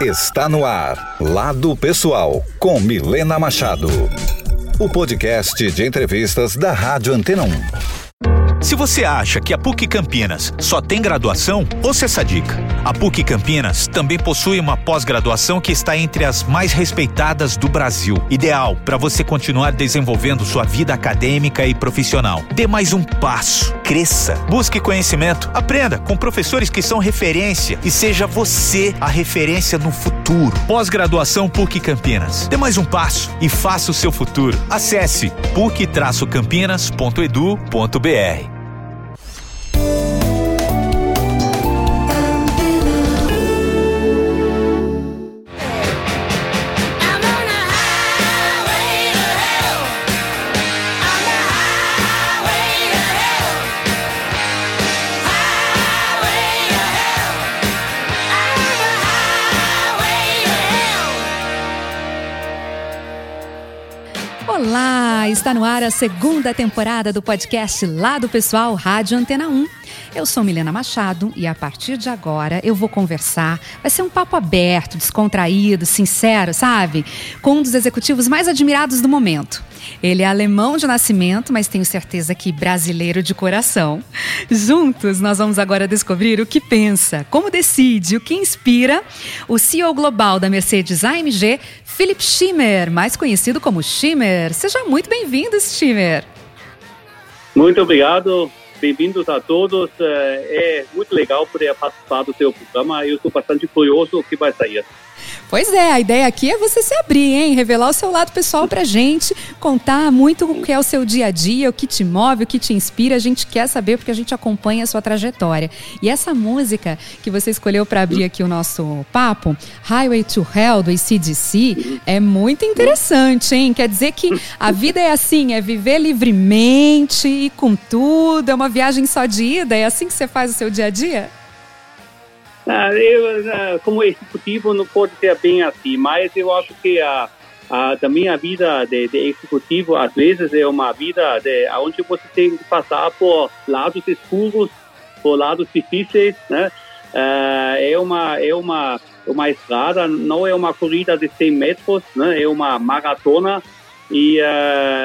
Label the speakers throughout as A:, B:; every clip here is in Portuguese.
A: Está no ar, Lado Pessoal, com Milena Machado. O podcast de entrevistas da Rádio Antena 1.
B: Se você acha que a PUC Campinas só tem graduação, ouça essa dica. A PUC Campinas também possui uma pós-graduação que está entre as mais respeitadas do Brasil. Ideal para você continuar desenvolvendo sua vida acadêmica e profissional. Dê mais um passo, cresça, busque conhecimento, aprenda com professores que são referência e seja você a referência no futuro. Pós-graduação PUC Campinas. Dê mais um passo e faça o seu futuro. Acesse puc-campinas.edu.br.
C: Olá, está no ar a segunda temporada do podcast Lado Pessoal Rádio Antena 1. Eu sou Milena Machado e a partir de agora eu vou conversar. Vai ser um papo aberto, descontraído, sincero, sabe? Com um dos executivos mais admirados do momento. Ele é alemão de nascimento, mas tenho certeza que brasileiro de coração. Juntos, nós vamos agora descobrir o que pensa, como decide, o que inspira o CEO global da Mercedes AMG, Philip Schimmer, mais conhecido como Schimmer. Seja muito bem-vindo, Schimmer.
D: Muito obrigado. Bem-vindos a todos. É muito legal poder participar do seu programa. Eu estou bastante curioso o que vai sair.
C: Pois é, a ideia aqui é você se abrir, hein? Revelar o seu lado pessoal pra gente, contar muito o que é o seu dia a dia, o que te move, o que te inspira. A gente quer saber porque a gente acompanha a sua trajetória. E essa música que você escolheu para abrir aqui o nosso papo, Highway to Hell, do ACDC, é muito interessante, hein? Quer dizer que a vida é assim, é viver livremente e com tudo, é uma viagem só de ida, é assim que você faz o seu dia a dia?
D: Ah, eu, ah, como executivo, não pode ser bem assim, mas eu acho que a, a da minha vida de, de, executivo, às vezes, é uma vida de, onde você tem que passar por lados escuros, por lados difíceis, né? Ah, é uma é uma uma estrada, não é uma corrida de 100 metros, né? É uma maratona e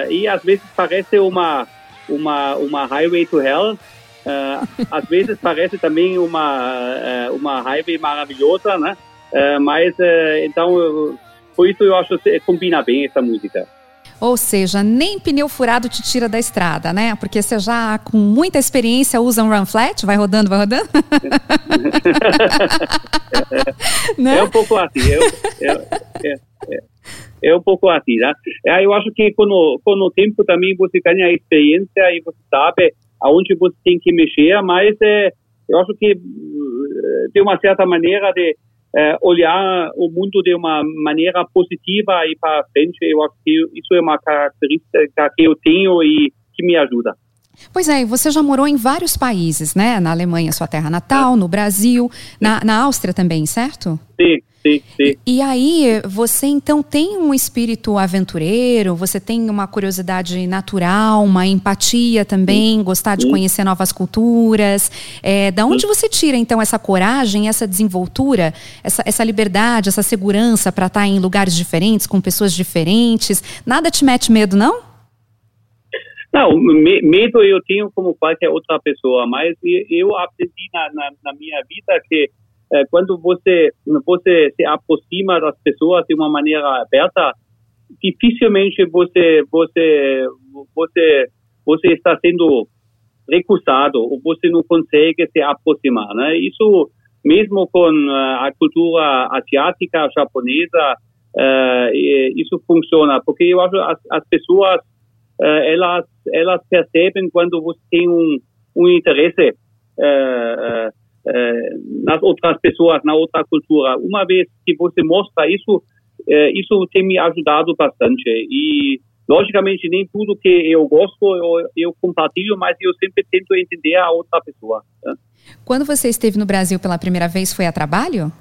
D: e às vezes parece uma uma uma highway to hell, Uh, às vezes parece também uma uh, uma highway maravilhosa, né? Uh, mas então por isso eu acho que combina bem essa música.
C: Ou seja, nem pneu furado te tira da estrada, né? Porque você já com muita experiência usa um run flat, vai rodando, vai rodando.
D: é, né? é um pouco assim. É, é, é, é, um pouco assim, né? Eu acho que com o, com o tempo também você ganha experiência e você sabe aonde você tem que mexer, mas é, eu acho que de uma certa maneira de é, olhar o mundo de uma maneira positiva e para frente, eu acho que isso é uma característica que eu tenho e que me ajuda.
C: Pois é, você já morou em vários países, né? Na Alemanha, sua terra natal, no Brasil, na, na Áustria também, certo?
D: Sim, sim, sim.
C: E aí, você então tem um espírito aventureiro, você tem uma curiosidade natural, uma empatia também, sim. gostar de sim. conhecer novas culturas. É, da onde sim. você tira então essa coragem, essa desenvoltura, essa, essa liberdade, essa segurança para estar em lugares diferentes, com pessoas diferentes? Nada te mete medo, não?
D: Não, medo eu tenho como qualquer outra pessoa, mas eu aprendi na, na, na minha vida que é, quando você você se aproxima das pessoas de uma maneira aberta, dificilmente você você você você está sendo recusado ou você não consegue se aproximar, né? Isso mesmo com a cultura asiática, japonesa, uh, isso funciona, porque eu acho as, as pessoas elas, elas percebem quando você tem um, um interesse uh, uh, nas outras pessoas, na outra cultura. Uma vez que você mostra isso, isso tem me ajudado bastante. E, logicamente, nem tudo que eu gosto eu, eu compartilho, mas eu sempre tento entender a outra pessoa. Né?
C: Quando você esteve no Brasil pela primeira vez, foi a trabalho?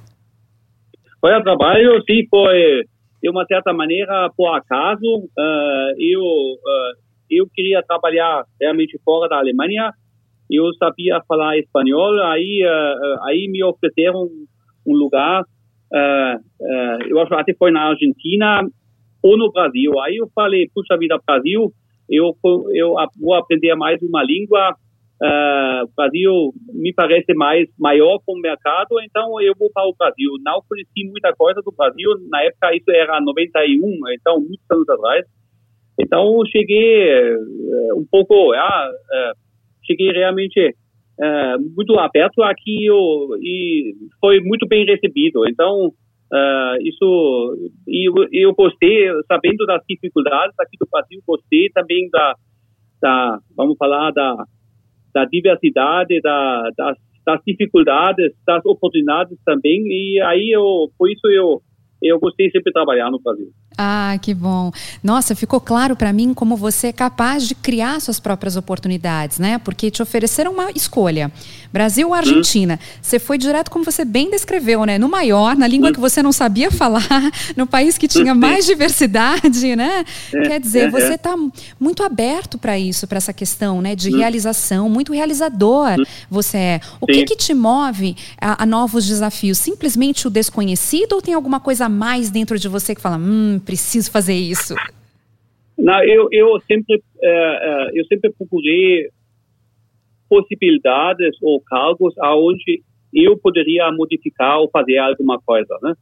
D: Foi a trabalho, sim, foi de uma certa maneira, por acaso, uh, eu, uh, eu queria trabalhar realmente fora da Alemanha. Eu sabia falar espanhol, aí, uh, aí me ofereceram um lugar eu acho até foi na Argentina ou no Brasil. Aí eu falei, puxa vida, Brasil, eu, eu vou aprender mais uma língua, Uh, Brasil me parece mais maior como mercado, então eu vou para o Brasil. Não conheci muita coisa do Brasil, na época isso era 91, então muitos anos atrás. Então cheguei uh, um pouco, uh, cheguei realmente muito aberto aqui eu, e foi muito bem recebido. Então isso eu, eu gostei, sabendo das dificuldades aqui do Brasil, gostei também da, da vamos falar da da diversidade, da, das, das dificuldades, das oportunidades também. E aí eu, por isso eu eu gostei sempre de trabalhar no Brasil.
C: Ah, que bom. Nossa, ficou claro para mim como você é capaz de criar suas próprias oportunidades, né? Porque te ofereceram uma escolha. Brasil ou Argentina? Hum. Você foi direto como você bem descreveu, né? No maior, na língua hum. que você não sabia falar, no país que tinha mais diversidade, né? É, Quer dizer, é, você está é. muito aberto para isso, para essa questão, né? De hum. realização, muito realizador hum. você é. O que, que, te move a, a novos desafios? Simplesmente o desconhecido ou tem alguma coisa mais dentro de você que fala, hum, preciso fazer isso?
D: Não, eu, eu sempre eu sempre procurei possibilidades ou cargos aonde eu poderia modificar ou fazer alguma coisa, né?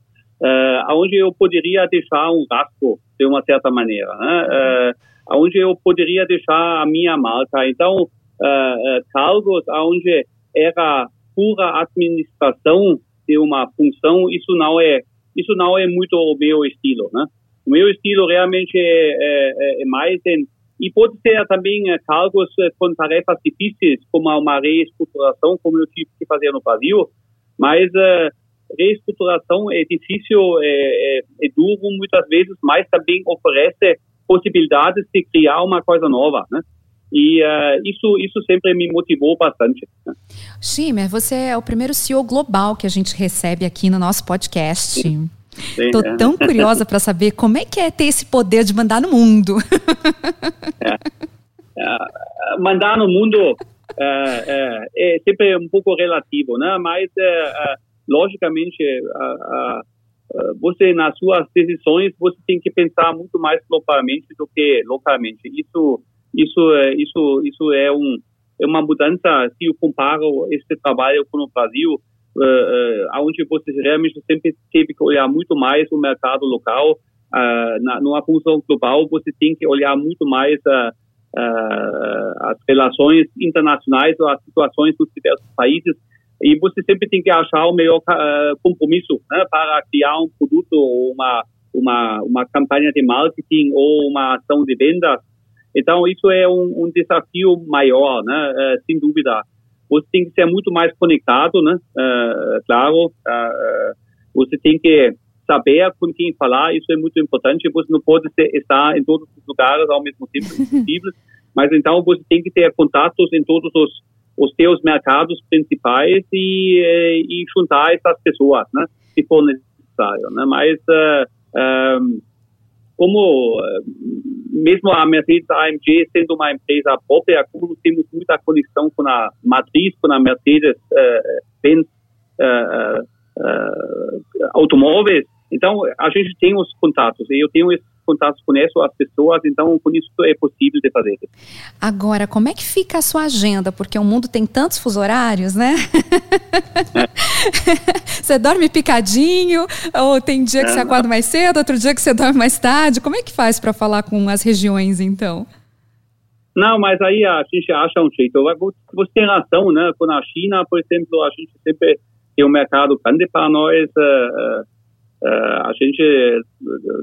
D: Uh, aonde eu poderia deixar um rastro de uma certa maneira, né? Uh, aonde eu poderia deixar a minha marca. Então, uh, cargos aonde era pura administração de uma função, isso não é isso não é muito o meu estilo, né? O meu estilo realmente é, é, é mais em e pode ser também é, cargos é, com tarefas difíceis, como uma reestruturação, como eu tive que fazer no Brasil, mas uh, reestruturação é difícil, é, é, é, duro muitas vezes, mas também oferece possibilidades de criar uma coisa nova, né? E uh, isso, isso sempre me motivou bastante. Né?
C: Você é o primeiro CEO global que a gente recebe aqui no nosso podcast. Sim. Estou é. tão curiosa para saber como é que é ter esse poder de mandar no mundo.
D: É. É, mandar no mundo é, é, é, sempre um pouco relativo, né? Mas logicamente você nas suas decisões você tem que pensar muito mais globalmente do que localmente. Isso isso isso isso é um é uma mudança se eu comparo esse trabalho com o Brasil uh, onde você realmente sempre teve que olhar muito mais o mercado local. Uh, na, numa função global, você tem que olhar muito mais uh, uh, as relações internacionais ou as situações dos diversos países e você sempre tem que achar o melhor compromisso né, para criar um produto ou uma, uma, uma campanha de marketing ou uma ação de venda. Então, isso é um, um desafio maior, né, sem dúvida você tem que ser muito mais conectado, né? Uh, claro, uh, você tem que saber com quem falar, isso é muito importante. Você não pode ser, estar em todos os lugares ao mesmo tempo, possível. Mas então você tem que ter contatos em todos os, os teus mercados principais e, e juntar essas pessoas, né? Se for necessário, né? Mas uh, um, como eh, mesmo a Mercedes AMG sendo uma empresa própria, como temos muita conexão com a matriz, com a Mercedes-Benz uh, uh, automóveis, então a gente tem os contatos, e eu tenho esses contatos, conheço as pessoas, então com isso é possível de fazer.
C: Agora, como é que fica a sua agenda? Porque o mundo tem tantos fuso horários, né? É. você dorme picadinho, ou tem dia que é, você acorda mais cedo, outro dia que você dorme mais tarde. Como é que faz para falar com as regiões, então?
D: Não, mas aí a gente acha um jeito. Você tem razão, né? Com a China, por exemplo, a gente sempre tem um mercado grande para nós. Uh, Uh, a gente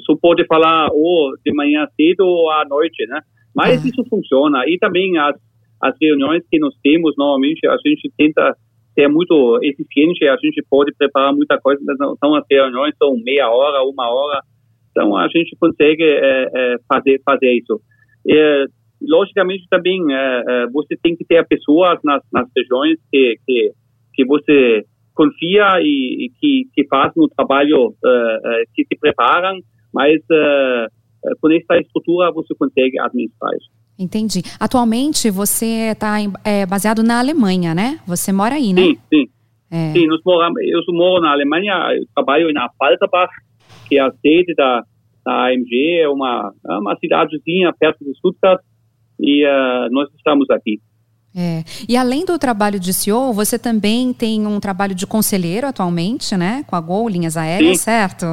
D: só pode falar ou de manhã cedo ou à noite, né? Mas uhum. isso funciona. E também as, as reuniões que nós temos, normalmente, a gente tenta ser muito eficiente, a gente pode preparar muita coisa, mas não, então as reuniões são meia hora, uma hora, então a gente consegue é, é, fazer, fazer isso. É, logicamente também você tem que ter pessoas nas, nas regiões que, que, que você confia e, e que, que fazem o trabalho, uh, que se preparam, mas uh, com essa estrutura você consegue administrar isso.
C: Entendi. Atualmente você está é, baseado na Alemanha, né? Você mora aí, né?
D: Sim, sim. É. Sim, nós moramos, eu moro na Alemanha, trabalho em Falterbach, que é a sede da, da AMG, é uma, é uma cidadezinha perto de Stuttgart, e uh, nós estamos aqui.
C: É. E além do trabalho de CEO, você também tem um trabalho de conselheiro atualmente, né? Com a Gol, linhas aéreas,
D: sim.
C: certo?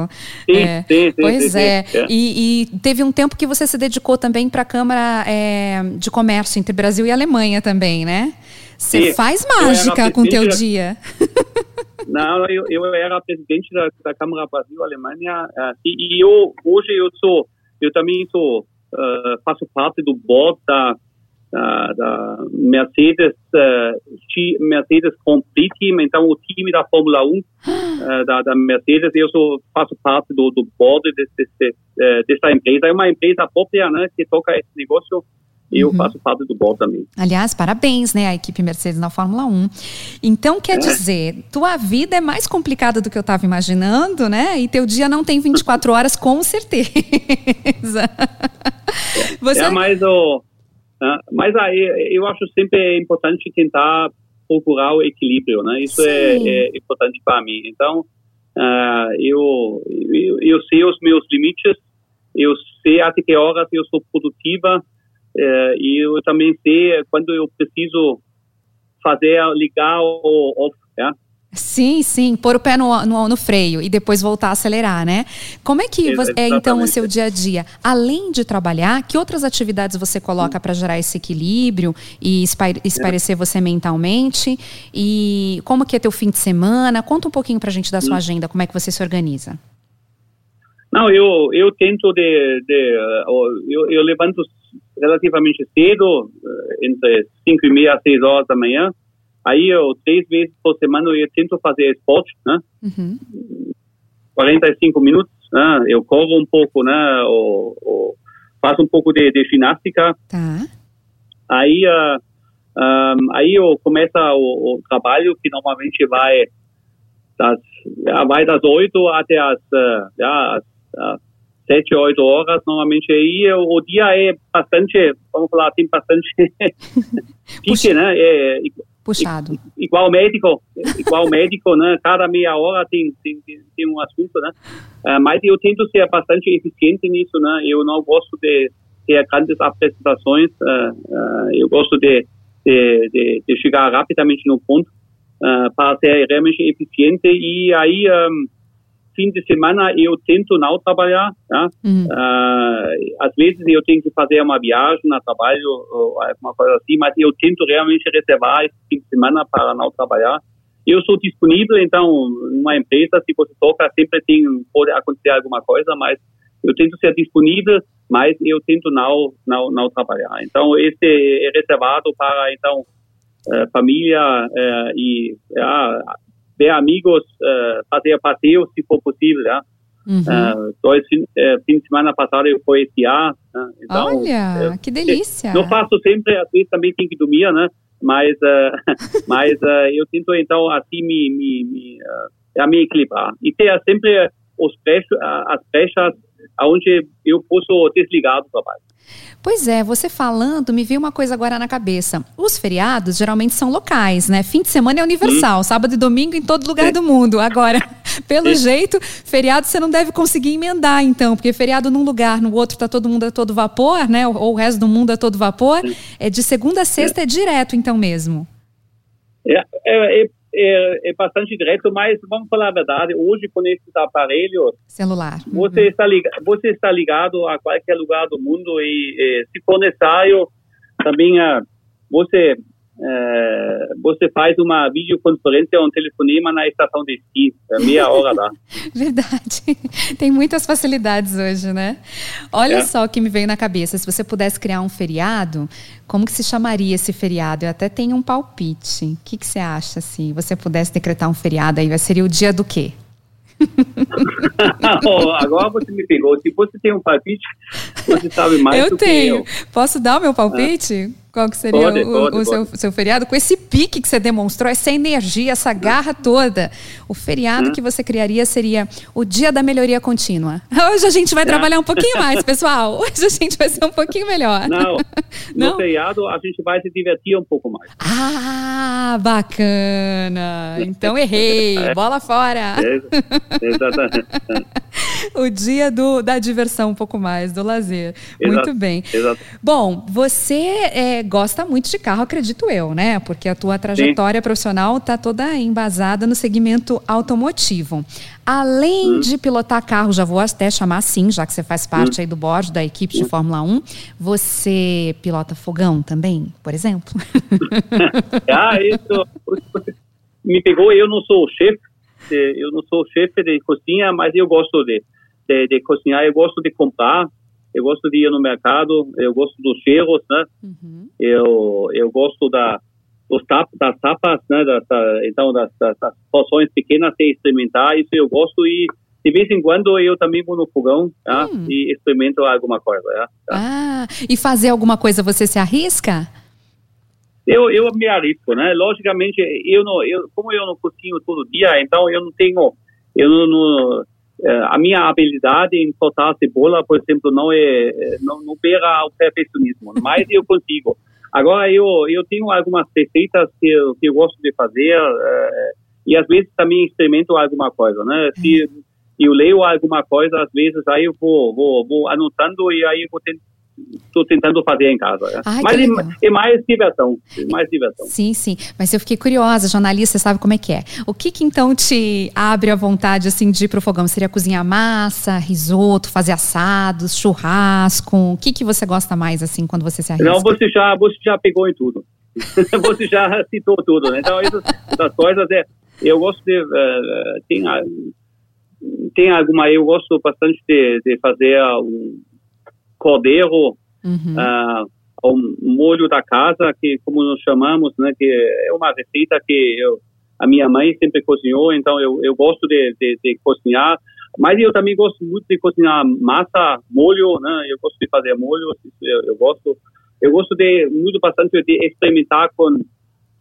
D: Sim, é. sim, sim
C: Pois
D: sim,
C: é.
D: é.
C: E, e, teve um tempo que você se dedicou também para a Câmara é, de Comércio entre Brasil e Alemanha também, né? Você faz mágica com o teu da... dia.
D: Não, eu, eu era presidente da, da Câmara Brasil-Alemanha uh, e, e, eu, hoje eu sou, eu também sou, uh, faço parte do board da da, da Mercedes, uh, Mercedes Grand Prix Team, então o time da Fórmula 1 uh, da, da, Mercedes, eu sou, faço parte do, do board desse, dessa empresa. É uma empresa própria né, que toca esse negócio e eu uhum. faço parte do board também.
C: Aliás, parabéns, né, à equipe Mercedes na Fórmula 1. Então, quer é. dizer, tua vida é mais complicada do que eu estava imaginando, né? E teu dia não tem 24 horas, com certeza.
D: É, Você... é mais o? Mas aí eu acho sempre importante tentar procurar o equilíbrio, né? Isso é, é, importante para mim. Então, uh, eu, eu, eu sei os meus limites, eu sei até que horas eu sou produtiva uh, e eu também sei quando eu preciso fazer ligar o off, yeah?
C: Sim, sim, pôr o pé no, no, no, freio e depois voltar a acelerar, né? Como é que você, é então o seu dia a dia? Além de trabalhar, que outras atividades você coloca para gerar esse equilíbrio e espairecer você mentalmente? E como que é teu fim de semana? Conta um pouquinho para a gente da sua hum. agenda, como é que você se organiza?
D: Não, eu, eu tento de, de eu, eu levanto relativamente cedo, eh, entre 5 e meia a 6 horas da manhã, Aí eu, três vezes por semana, eu tento fazer esporte, né? Uhum. 45 minutos, né? Eu corro um pouco, né? Ou, ou faço um pouco de, de ginástica.
C: Tá.
D: Aí, uh, um, aí eu começo o, o, trabalho, que normalmente vai das, vai das 8 até as, uh, já, as, as 7, 8 horas, normalmente aí o dia é bastante, vamos falar, tem bastante pique, né? É,
C: Puxado.
D: Igual médico, igual médico, né? Cada meia hora tem, tem, tem um assunto, né? Uh, mas eu tento ser bastante eficiente nisso, né? Eu não gosto de ter grandes apresentações, uh, uh, eu gosto de, de, de, de, chegar rapidamente no ponto para ser realmente eficiente e aí um, fim de semana eu tento não trabalhar, tá? Uhum. Uh, às vezes eu tenho que fazer uma viagem no trabalho alguma coisa assim, mas eu tento realmente reservar esse fim de semana para não trabalhar. Eu sou disponível, então, numa empresa, se você toca, sempre tem, pode acontecer alguma coisa, mas eu tento ser disponível, mas eu tento não, não, não trabalhar. Então, esse é reservado para, então, uh, família uh, e uh, ver amigos, uh, fazer passeio se for possível, né? Uhum. Uh, dois fim, uh, fim de semana passado eu fui esquiar. Né?
C: Então, Olha, que delícia!
D: Não faço sempre, às vezes também tem que dormir, né? Mas, mas eu tento então assim me, me, me, uh, me equilibrar. E ter sempre os brechos, as brechas onde eu posso desligar do trabalho.
C: Pois é, você falando, me veio uma coisa agora na cabeça. Os feriados geralmente são locais, né? Fim de semana é universal, hum. sábado e domingo em todo lugar do mundo. Agora, pelo jeito, feriado você não deve conseguir emendar, então, porque feriado num lugar, no outro tá todo mundo a todo vapor, né? Ou, ou o resto do mundo a todo vapor. É de segunda a sexta, é, é direto, então mesmo.
D: É, é, é é, é, bastante direto, mas vamos falar a verdade, hoje com esses aparelhos,
C: celular,
D: você, uhum. está ligado, você está ligado a qualquer lugar do mundo e, e se for necessário, também uh, você é, você faz uma videoconferência ou um telefonema na estação de esqui, é meia hora lá.
C: Verdade. Tem muitas facilidades hoje, né? Olha é. só o que me veio na cabeça. Se você pudesse criar um feriado, como que se chamaria esse feriado? Eu até tenho um palpite. O que, que você acha se você pudesse decretar um feriado aí? Seria o dia do quê?
D: agora você me pegou. Se você tem um palpite, você sabe mais
C: eu
D: do
C: tenho.
D: que eu.
C: Posso dar o meu palpite? Qual que seria pode, o, pode, o seu, seu, feriado? Com esse pique que você demonstrou, essa energia, essa garra toda. O feriado hum. que você criaria seria o dia da melhoria contínua. Hoje a gente vai é. trabalhar um pouquinho mais, pessoal. Hoje a gente vai ser um pouquinho melhor.
D: Não, Não? no feriado a gente vai se divertir um pouco mais.
C: Ah, bacana. Então errei. É. Bola fora. É, exatamente. o dia do, da diversão um pouco mais, do lazer. Exato, Muito bem. Exato. Bom, você é, gosta muito de carro, acredito eu, né? Porque a tua trajetória Sim. profissional está toda embasada no segmento automotivo. Além hum. de pilotar carro, já vou até chamar assim, já que você faz parte hum. aí do board da equipe de hum. Fórmula 1, você pilota fogão também, por exemplo?
D: ah, isso me pegou, eu não sou chefe, eu não sou chefe de cozinha, mas eu gosto de, de, de cozinhar, eu gosto de comprar, eu gosto de ir no mercado, eu gosto dos cheiros, né? Uhum. Eu, eu gosto da, dos tap, das tapas, né? Das, então, das, das, das porções pequenas de experimentar, isso eu gosto e de vez em quando eu também vou no fogão tá? Hum. e experimento alguma coisa. Tá?
C: Ah, e fazer alguma coisa você se arrisca?
D: Eu, eu me arrisco, né? Logicamente, eu não, eu, como eu não cozinho todo dia, então eu não tenho, eu não, não a minha habilidade em soltar cebola, por exemplo, não é não, não beira ao perfeccionismo, mas eu consigo. Agora eu eu tenho algumas receitas que eu, que eu gosto de fazer uh, e às vezes também experimento alguma coisa, né? Se eu leio alguma coisa, às vezes aí eu vou vou, vou anotando e aí vou estou tentando fazer em casa. Né? Ai, Mas é, é, mais diversão, é mais diversão.
C: Sim, sim. Mas eu fiquei curiosa, jornalista, sabe como é que é? O que que então te abre a vontade assim de ir pro fogão? Seria cozinhar massa, risoto, fazer assados, churrasco? O que que você gosta mais assim quando você se arrisca?
D: Não, você já, você já pegou em tudo. você já citou tudo, né? Então essas, essas coisas é, eu gosto de uh, tem tem alguma eu gosto bastante de, de fazer um cordeiro, uhum. uh, o molho da casa, que como nós chamamos, né, que é uma receita que eu, a minha mãe sempre cozinhou, então eu, eu gosto de, de, de, cozinhar, mas eu também gosto muito de cozinhar massa, molho, né, eu gosto de fazer molho, eu, eu gosto, eu gosto de muito bastante de experimentar com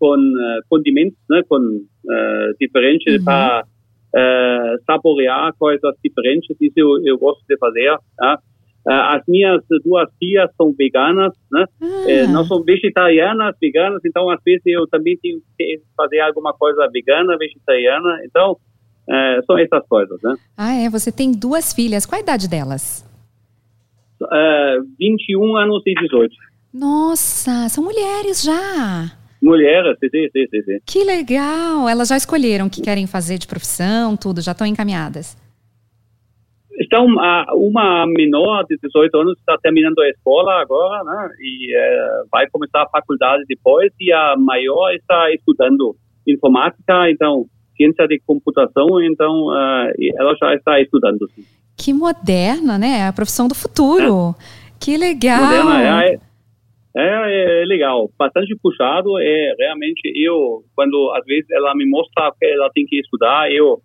D: com uh, condimentos, né, com uh, diferentes uhum. para uh, saborear coisas diferentes, isso eu, eu gosto de fazer, tá? Ah, as minhas duas tias são veganas, né? Ah. É, não são vegetarianas, veganas, então às vezes eu também tenho que fazer alguma coisa vegana, vegetariana, então é, são essas coisas, né?
C: Ah, é? Você tem duas filhas, qual a idade delas?
D: Uh, 21 anos e 18.
C: Nossa, são mulheres já!
D: Mulheres, sim, sim, sim, sim.
C: Que legal! Elas já escolheram o que querem fazer de profissão, tudo, já estão encaminhadas.
D: Então, uma menor de 18 anos está terminando a escola agora, né? E é, vai começar a faculdade depois. E a maior está estudando informática, então ciência de computação. Então, uh, ela já está estudando. Sim.
C: Que moderna, né? A profissão do futuro. É. Que legal. Moderna,
D: é, é, é, legal, bastante puxado. É realmente eu quando às vezes ela me mostra que ela tem que estudar, eu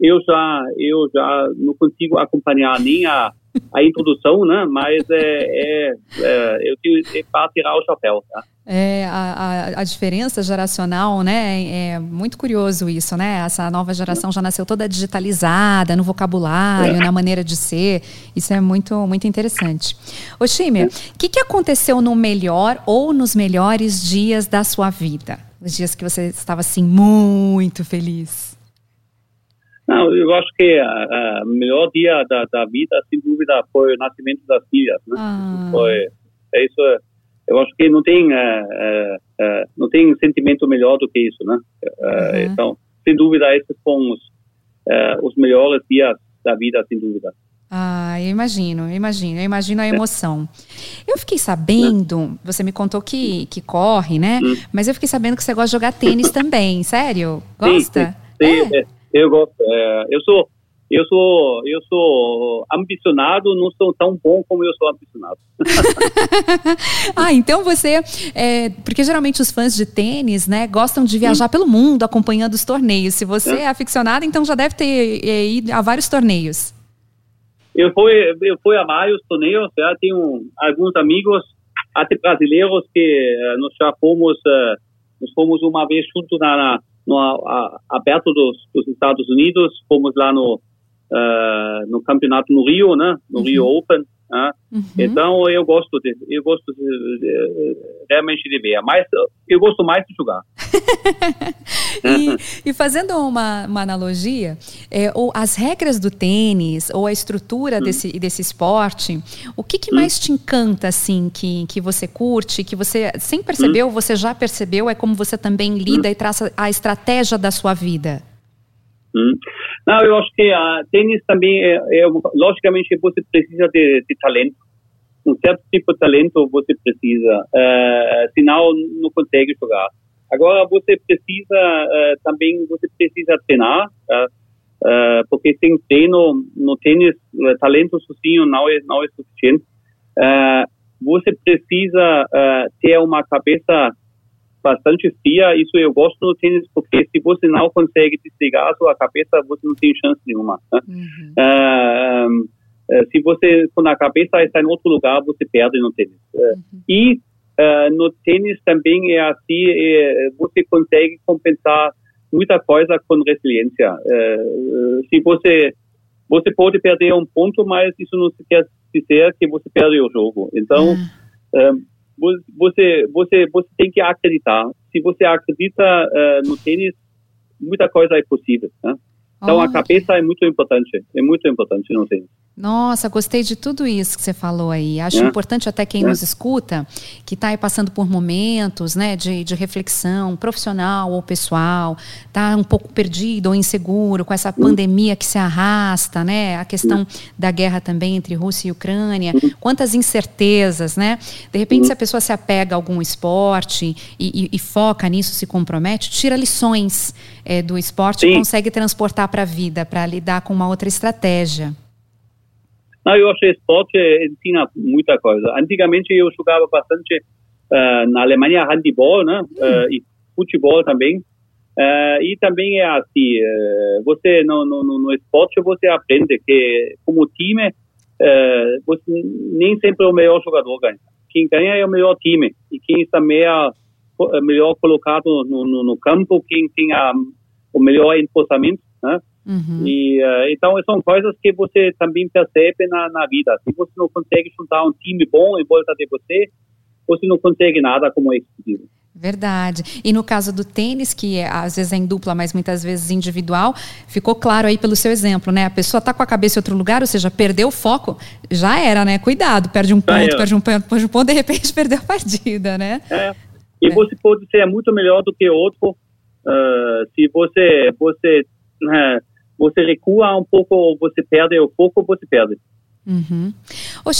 D: eu já eu já não consigo acompanhar nem a, a introdução, né? Mas é, é, é eu tenho é para tirar o chapéu, tá?
C: É, a, a, diferença geracional, né? É muito curioso isso, né? Essa nova geração já nasceu toda digitalizada no vocabulário, é. na maneira de ser. Isso é muito, muito interessante. Ô, Chime, o que, que aconteceu no melhor ou nos melhores dias da sua vida? Os dias que você estava, assim, muito feliz?
D: Não, eu acho que o melhor dia da, da, vida, sem dúvida, foi o nascimento das filhas. Né? Ah. Foi, é isso. Eu acho que não tem, não tem sentimento melhor do que isso, né? Uhum. Então, sem dúvida, esses foram os, os melhores dias da vida, sem dúvida.
C: Ah, eu imagino, eu imagino, eu imagino a emoção. Eu fiquei sabendo, você me contou que, que corre, né? Hum. Mas eu fiquei sabendo que você gosta de jogar tênis também, sério? Gosta?
D: Sim, sim, sim. Eu gosto. É, eu sou eu sou eu sou ambicionado, não sou tão bom como eu sou ambicionado.
C: ah, então você, é, porque geralmente os fãs de tênis, né, gostam de viajar hum. pelo mundo acompanhando os torneios. Se você é, é aficionado, então já deve ter é, ido a vários torneios.
D: Eu fui eu fui a vários torneios, já tenho alguns amigos até brasileiros que nós já fomos, nós fomos uma vez junto na, na no a, aberto dos, dos, Estados Unidos, fomos lá no no campeonato no Rio, né, no uhum. Rio Open, né? Uhum. Então eu gosto de, eu gosto de, de, realmente de ver, mas eu gosto mais de jogar.
C: e, e, fazendo uma, uma analogia, é, ou as regras do tênis ou a estrutura hum. desse, desse esporte, o que, que hum. mais te encanta assim que, que você curte, que você sem perceber hum. você já percebeu é como você também lida e traça a estratégia da sua vida?
D: Não, eu acho que a tênis também é, é logicamente você precisa de, de, talento, um certo tipo de talento você precisa, uh, senão não consegue jogar. Agora você precisa uh, também você precisa treinar, uh, porque sem treino no tênis talento sozinho não é não é suficiente. você precisa ter uma cabeça bastante fria. Isso eu gosto no tênis, porque se você não consegue desligar a sua cabeça, você não tem chance nenhuma. Né? Uhum. Uh, se você, quando a cabeça está em outro lugar, você perde no tênis. Uhum. E uh, no tênis também é assim, é, você consegue compensar muita coisa com resiliência. Uh, se você você pode perder um ponto, mas isso não quer dizer que você perde o jogo. Então, uhum você, você, você tem que acreditar. Se você acredita uh, no tênis, muita coisa é possível. Né? Então, oh. a cabeça é muito importante. É muito importante no tênis.
C: Nossa, gostei de tudo isso que você falou aí. Acho é. importante até quem é. nos escuta, que está aí passando por momentos né, de, de reflexão profissional ou pessoal, está um pouco perdido ou inseguro com essa pandemia que se arrasta, né? A questão da guerra também entre Rússia e Ucrânia. Quantas incertezas, né? De repente, se a pessoa se apega a algum esporte e, e, e foca nisso, se compromete, tira lições é, do esporte Sim. e consegue transportar para a vida, para lidar com uma outra estratégia.
D: Não, eu acho que esporte ensina muita coisa. Antigamente eu jogava bastante uh, na Alemanha handball, né? Uh, e futebol também. Uh, e também é assim, você no, no, no, esporte você aprende que como time você nem sempre é o melhor jogador ganha. Quem ganha é o melhor time e quem está melhor, melhor colocado no, no, no campo, quem tem a, o melhor emposamento, né? Uhum. E, uh, então, são coisas que você também percebe na, na vida. Se você não consegue juntar um time bom em volta de você, você não consegue nada como executivo.
C: Verdade. E no caso do tênis, que é, às vezes é em dupla, mas muitas vezes individual, ficou claro aí pelo seu exemplo, né? A pessoa está com a cabeça em outro lugar, ou seja, perdeu o foco, já era, né? Cuidado, perde um ponto, perde um ponto, perde um ponto, de repente perdeu a partida, né?
D: É. E é. você pode ser muito melhor do que outro uh, se você, você uh, você recua um pouco, você perde um pouco, você perde.
C: Uhum. Ô,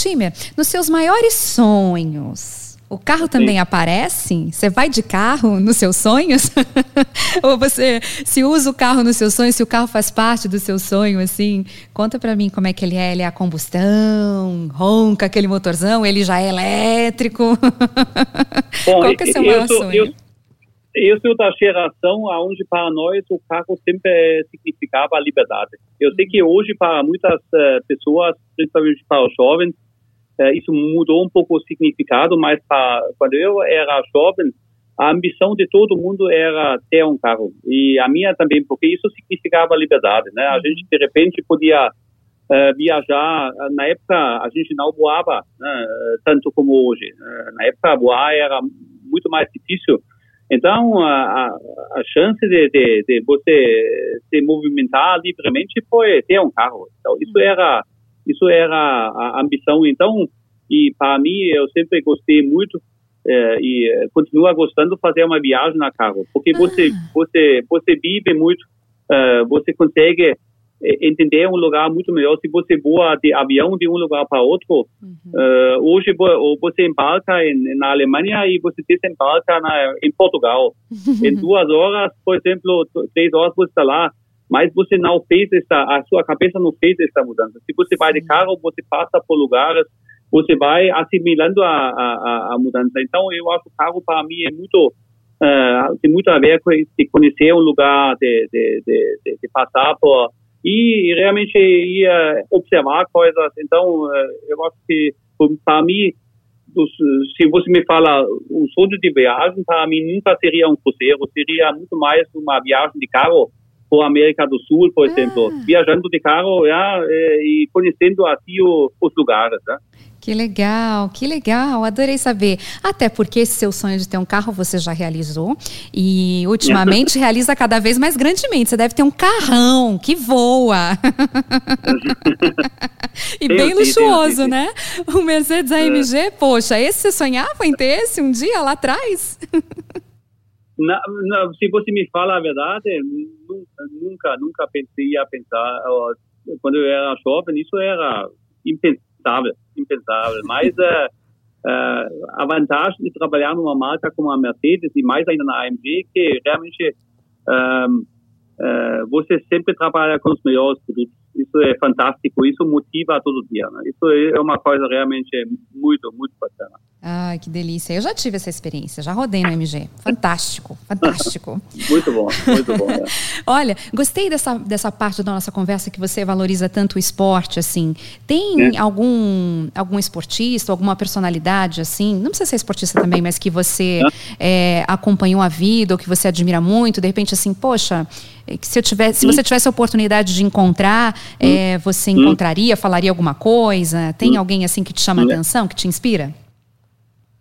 C: nos seus maiores sonhos, o carro também Sim. aparece? Você vai de carro nos seus sonhos? Ou você se usa o carro nos seus sonhos, se o carro faz parte do seu sonho, assim? Conta para mim como é que ele é. Ele é a combustão, ronca aquele motorzão, ele já é elétrico. Bom, Qual que é o seu maior
D: sou,
C: sonho?
D: Eu, eu sou da geração onde para nós o carro sempre significava a liberdade. Eu sei que hoje para muitas uh, pessoas, principalmente para os jovens, uh, isso mudou um pouco o significado, mas para, quando eu era jovem, a ambição de todo mundo era ter um carro. E a minha também, porque isso significava liberdade, né? A gente, de repente, podia uh, viajar. Na época, a gente não voava né, tanto como hoje. Na época, voar era muito mais difícil. Então, a, a chance de, de, de, você se movimentar livremente foi ter um carro. Então, isso era, isso era a ambição. Então, e para mim, eu sempre gostei muito é, e continuo gostando de fazer uma viagem na carro, porque você, ah. você, você vive muito, uh, você consegue entender um lugar muito melhor se você voa de avião de um lugar para outro. Uhum. Uh, hoje você embarca em, na Alemanha e você desembarca na, em Portugal. em duas horas, por exemplo, três horas você está lá, mas você não fez essa, a sua cabeça não fez essa mudança. Se você vai de carro, você passa por lugares, você vai assimilando a, a, a mudança. Então, eu acho que o carro para mim é muito uh, tem muito a ver com de conhecer um lugar, de, de, de, de passar por e realmente ia observar coisas. Então, eh, eu acho que, para mim, se você me fala um sonho de viagem, para mim nunca seria um cruzeiro, seria muito mais uma viagem de carro por América do Sul, por exemplo, ah. viajando de carro ja, e conhecendo assim os lugares. Né?
C: Que legal, que legal, adorei saber. Até porque esse seu sonho de ter um carro você já realizou e ultimamente realiza cada vez mais grandemente. Você deve ter um carrão que voa. e bem luxuoso, né? O Mercedes AMG, é. poxa, esse você sonhava em ter esse um dia lá atrás?
D: Na, na, se você me fala a verdade, nunca, nunca pensei a pensar. Quando eu era jovem, isso era impensável, impensável. Mas uh, uh, a vantagem de trabalhar numa marca como a Mercedes e mais ainda na AMG, que realmente uh, você sempre trabalha com os melhores produtos isso é fantástico, isso motiva todo dia. Né? Isso é uma coisa realmente muito, muito bacana.
C: Ai, que delícia. Eu já tive essa experiência, já rodei no MG. Fantástico, fantástico.
D: muito bom, muito bom. É.
C: Olha, gostei dessa, dessa parte da nossa conversa que você valoriza tanto o esporte, assim. Tem é. algum, algum esportista, alguma personalidade, assim, não precisa ser esportista também, mas que você é. acompanhou a vida ou que você admira muito, de repente, assim, poxa, se, eu tivesse, se você tivesse a oportunidade de encontrar, é, você encontraria, falaria alguma coisa? Tem alguém assim que te chama a atenção, que te inspira?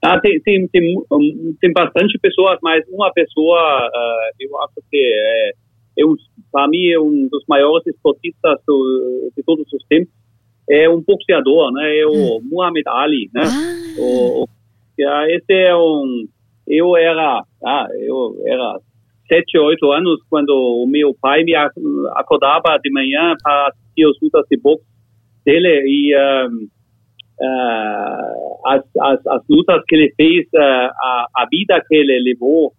D: Ah, tem, tem, tem, tem bastante pessoas, mas uma pessoa, uh, eu acho que é, é um, para mim é um dos maiores esportistas do, de todos os tempos, é um boxeador, né? É o hum. Muhammad Ali, né? Ah. O, o, esse é um, eu era, ah, eu era sete, oito anos, quando o meu pai me acordava de manhã para assistir os lutas de boxe dele e uh, as, as, as, lutas que ele fez, uh, a, a vida que ele levou,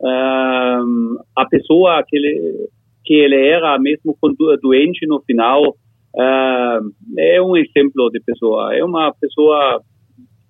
D: um, a pessoa que ele, que ele era, mesmo doente no final, uh, é um exemplo de pessoa. É uma pessoa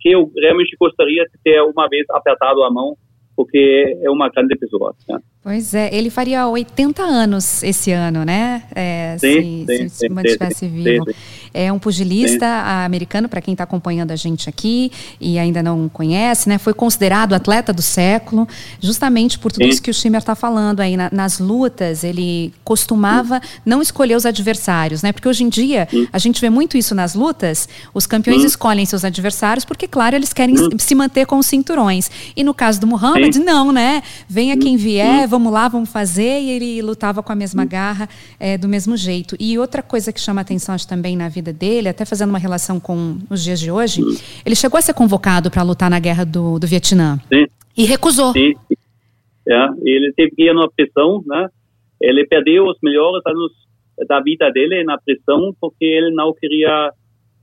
D: que eu realmente gostaria de ter uma vez apertado a mão porque é uma grande pessoa. Né?
C: Pois é, ele faria 80 anos esse ano, né? É, sim, se, sim, se, se mantivesse vivo. É um pugilista americano, para quem está acompanhando a gente aqui e ainda não conhece, né? Foi considerado atleta do século, justamente por tudo isso que o Schimmer está falando aí. Na, nas lutas, ele costumava não escolher os adversários, né? Porque hoje em dia, a gente vê muito isso nas lutas, os campeões escolhem seus adversários porque, claro, eles querem se manter com os cinturões. E no caso do Muhammad, Muhammad, não, né? Venha quem vier, vamos lá, vamos fazer. E ele lutava com a mesma garra, é, do mesmo jeito. E outra coisa que chama atenção acho, também na vida dele, até fazendo uma relação com os dias de hoje, ele chegou a ser convocado para lutar na guerra do, do Vietnã.
D: Sim.
C: E recusou.
D: Sim. É, ele teve que ir na pressão, né? Ele perdeu os melhores anos da vida dele na pressão porque ele não queria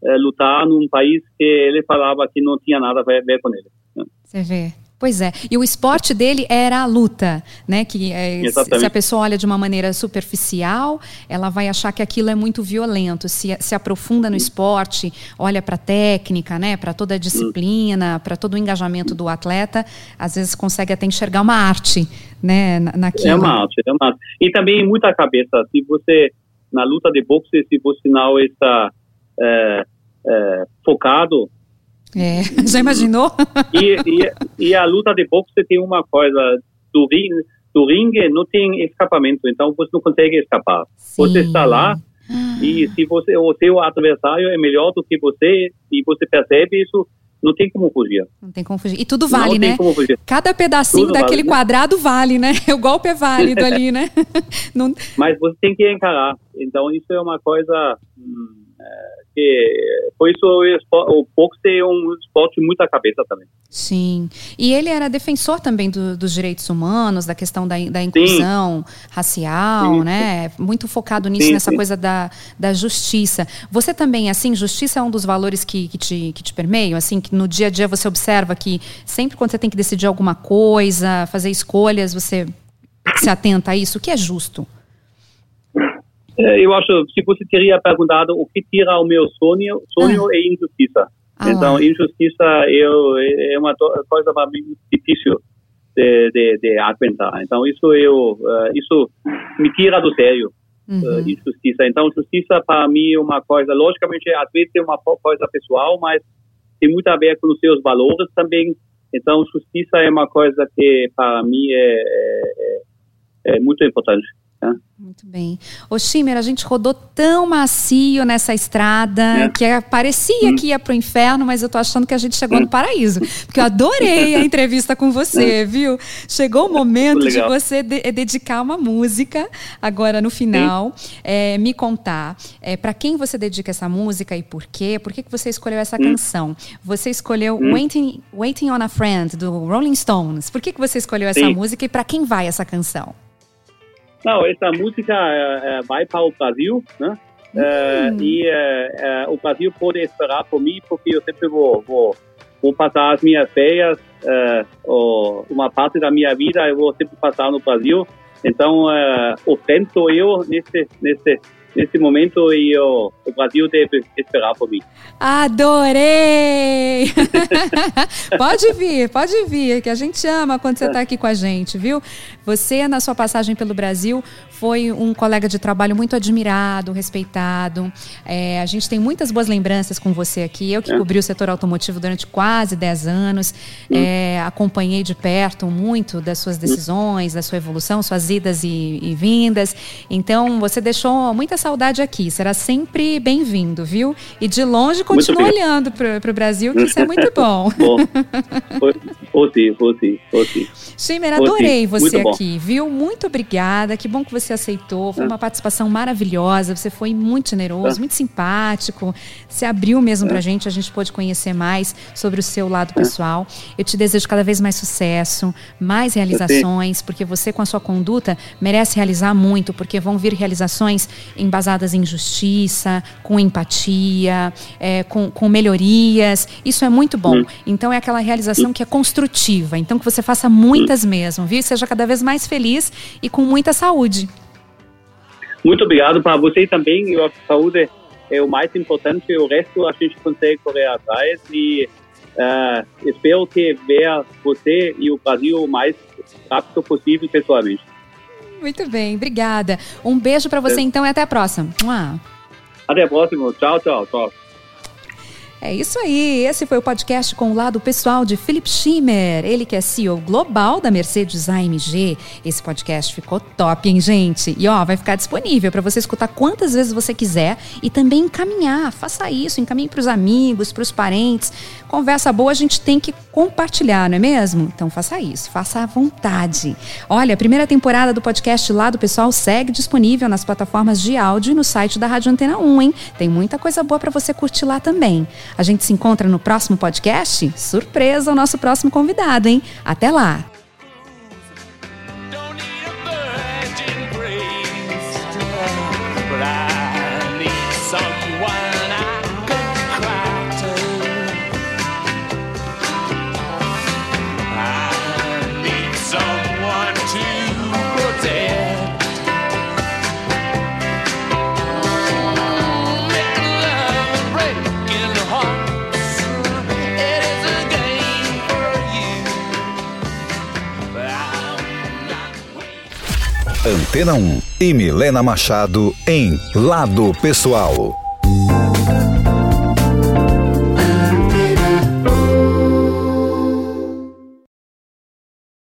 D: é, lutar num país que ele falava que não tinha nada a ver com ele.
C: Né? Você vê. Pois é. E o esporte dele era a luta, né? Que é, se a pessoa olha de uma maneira superficial, ela vai achar que aquilo é muito violento. Se, se aprofunda no esporte, olha para a técnica, né? Para toda a disciplina, para todo o engajamento do atleta, às vezes consegue até enxergar uma arte, né? Naquilo.
D: É uma arte, é uma arte. E também muita cabeça. Se você na luta de boxe, se você não está é, é, focado
C: é, já imaginou?
D: e, e, e, a luta de boxe tem uma coisa, do ringue, do ringue não tem escapamento, então você não consegue escapar. Sim. Você está lá e se você o seu adversário é melhor do que você e você percebe isso, não tem como fugir.
C: Não tem como fugir. E tudo vale, não né? Cada pedacinho tudo daquele vale, quadrado vale, né? O golpe é válido ali, né?
D: Não... Mas você tem que encarar. Então isso é uma coisa hum, é, que por isso o boxe é um esporte muito à cabeça também.
C: Sim, e ele era defensor também do, dos direitos humanos, da questão da, da inclusão sim. racial, sim, né? Sim. Muito focado nisso, nessa coisa da, da justiça. Você também, assim, justiça é um dos valores que, que, te, que te permeiam, assim, que no dia a dia você observa que sempre quando você tem que decidir alguma coisa, fazer escolhas, você se atenta a isso, o que é justo?
D: É, eu acho, se você teria perguntado o que tira o meu sonho, sonho ah. é injustiça. Ah, então, lá. injustiça é, é uma coisa muito difícil de, de, de, aguentar. Então, isso eu, uh, isso me tira do sério. Uhum. Uh, injustiça. Então, justiça para mim é uma coisa, logicamente, às vezes é uma coisa pessoal, mas tem muito a ver com os seus valores também. Então, justiça é uma coisa que para mim é, é, é muito importante. Tá?
C: Muito bem. Ô Shimer, a gente rodou tão macio nessa estrada é. que parecia hum. que ia pro inferno, mas eu tô achando que a gente chegou hum. no paraíso. Porque eu adorei a entrevista com você, viu? Chegou o momento de você de eh, dedicar uma música agora no final. É, me contar é, para quem você dedica essa música e por quê? Por que, que você escolheu essa hum. canção? Você escolheu hum. Waiting, Waiting on a Friend, do Rolling Stones. Por que, que você escolheu essa Sim. música e para quem vai essa canção?
D: Não, essa música é, vai para o Brasil, né? Hum. e o Brasil pode esperar por mim, porque eu sempre vou, vou, vou passar as minhas férias, uma parte da minha vida eu vou sempre passar no Brasil. Então, o tempo sou eu nesse, nesse nesse momento e o, o Brasil deve esperar por mim.
C: Adorei! pode vir, pode vir, que a gente ama quando você está aqui com a gente, viu? Você, na sua passagem pelo Brasil, foi um colega de trabalho muito admirado, respeitado. É, a gente tem muitas boas lembranças com você aqui. Eu que é. cobri o setor automotivo durante quase 10 anos, hum. é, acompanhei de perto muito das suas decisões, da sua evolução, suas idas e, e vindas. Então, você deixou muitas saudade aqui. Será sempre bem-vindo, viu? E de longe continua olhando para o Brasil, que isso é muito bom. bom.
D: Vou sim, vou sim, vou sim.
C: Shimer, adorei você aqui, viu? Muito obrigada. Que bom que você aceitou. Foi uma participação maravilhosa. Você foi muito generoso, muito simpático. Se abriu mesmo para a gente. A gente pôde conhecer mais sobre o seu lado pessoal. Eu te desejo cada vez mais sucesso, mais realizações, porque você, com a sua conduta, merece realizar muito, porque vão vir realizações embasadas em justiça, com empatia, é, com, com melhorias. Isso é muito bom. Então, é aquela realização que é construtiva. Então, que você faça muitas mesmo, viu? Seja cada vez mais feliz e com muita saúde.
D: Muito obrigado para você também. Eu acho que saúde é o mais importante. O resto a gente consegue correr atrás e uh, espero que ver você e o Brasil o mais rápido possível pessoalmente.
C: Muito bem, obrigada. Um beijo para você é. então e até a próxima.
D: Até a próxima. Tchau, tchau, tchau.
C: É isso aí. Esse foi o podcast com o lado pessoal de Philip Schimmer. Ele que é CEO global da Mercedes AMG. Esse podcast ficou top, hein, gente? E ó, vai ficar disponível para você escutar quantas vezes você quiser e também encaminhar. Faça isso, encaminhe para os amigos, para os parentes. Conversa boa a gente tem que compartilhar, não é mesmo? Então faça isso, faça à vontade. Olha, a primeira temporada do podcast Lado Pessoal segue disponível nas plataformas de áudio e no site da Rádio Antena 1, hein? Tem muita coisa boa para você curtir lá também. A gente se encontra no próximo podcast? Surpresa o nosso próximo convidado, hein? Até lá!
A: Antena 1 e Milena Machado em Lado Pessoal.